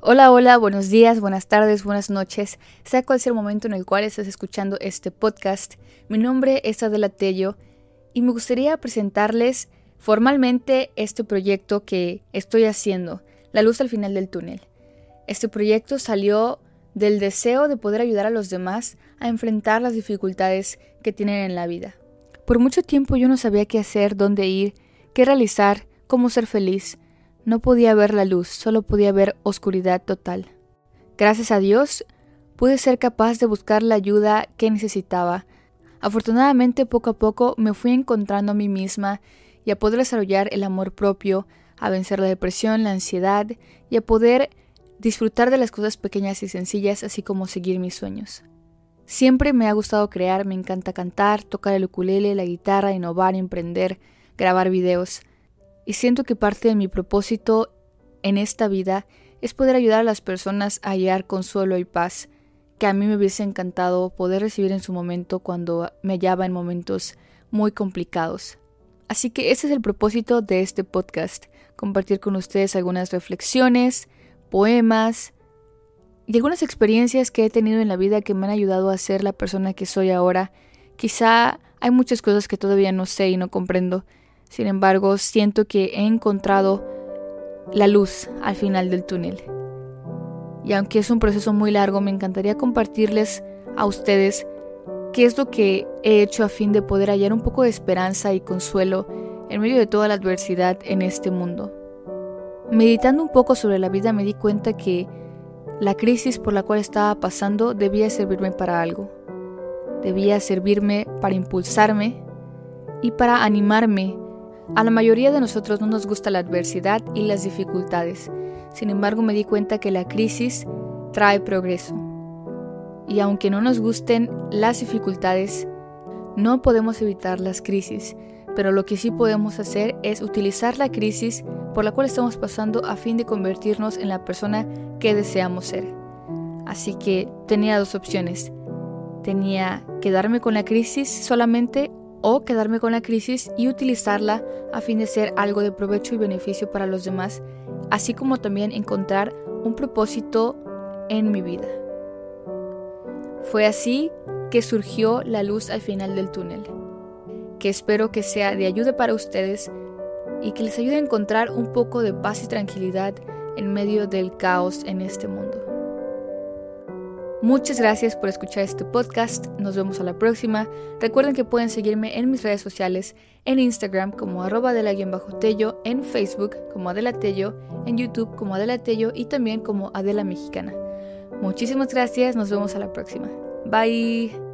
Hola, hola, buenos días, buenas tardes, buenas noches, sea cual sea el momento en el cual estés escuchando este podcast. Mi nombre es Adela Tello y me gustaría presentarles formalmente este proyecto que estoy haciendo, La luz al final del túnel. Este proyecto salió del deseo de poder ayudar a los demás a enfrentar las dificultades que tienen en la vida. Por mucho tiempo yo no sabía qué hacer, dónde ir, qué realizar, cómo ser feliz. No podía ver la luz, solo podía ver oscuridad total. Gracias a Dios, pude ser capaz de buscar la ayuda que necesitaba. Afortunadamente, poco a poco me fui encontrando a mí misma y a poder desarrollar el amor propio, a vencer la depresión, la ansiedad y a poder disfrutar de las cosas pequeñas y sencillas, así como seguir mis sueños. Siempre me ha gustado crear, me encanta cantar, tocar el ukulele, la guitarra, innovar, emprender, grabar videos y siento que parte de mi propósito en esta vida es poder ayudar a las personas a hallar consuelo y paz que a mí me hubiese encantado poder recibir en su momento cuando me hallaba en momentos muy complicados. Así que ese es el propósito de este podcast, compartir con ustedes algunas reflexiones, poemas y algunas experiencias que he tenido en la vida que me han ayudado a ser la persona que soy ahora. Quizá hay muchas cosas que todavía no sé y no comprendo, sin embargo, siento que he encontrado la luz al final del túnel. Y aunque es un proceso muy largo, me encantaría compartirles a ustedes qué es lo que he hecho a fin de poder hallar un poco de esperanza y consuelo en medio de toda la adversidad en este mundo. Meditando un poco sobre la vida me di cuenta que la crisis por la cual estaba pasando debía servirme para algo. Debía servirme para impulsarme y para animarme a la mayoría de nosotros no nos gusta la adversidad y las dificultades. Sin embargo, me di cuenta que la crisis trae progreso. Y aunque no nos gusten las dificultades, no podemos evitar las crisis, pero lo que sí podemos hacer es utilizar la crisis por la cual estamos pasando a fin de convertirnos en la persona que deseamos ser. Así que tenía dos opciones. Tenía quedarme con la crisis solamente o quedarme con la crisis y utilizarla a fin de ser algo de provecho y beneficio para los demás, así como también encontrar un propósito en mi vida. Fue así que surgió la luz al final del túnel, que espero que sea de ayuda para ustedes y que les ayude a encontrar un poco de paz y tranquilidad en medio del caos en este mundo. Muchas gracias por escuchar este podcast. Nos vemos a la próxima. Recuerden que pueden seguirme en mis redes sociales, en Instagram como arroba tello en Facebook como Adela Tello, en YouTube como Adela Tello y también como Adela Mexicana. Muchísimas gracias. Nos vemos a la próxima. Bye.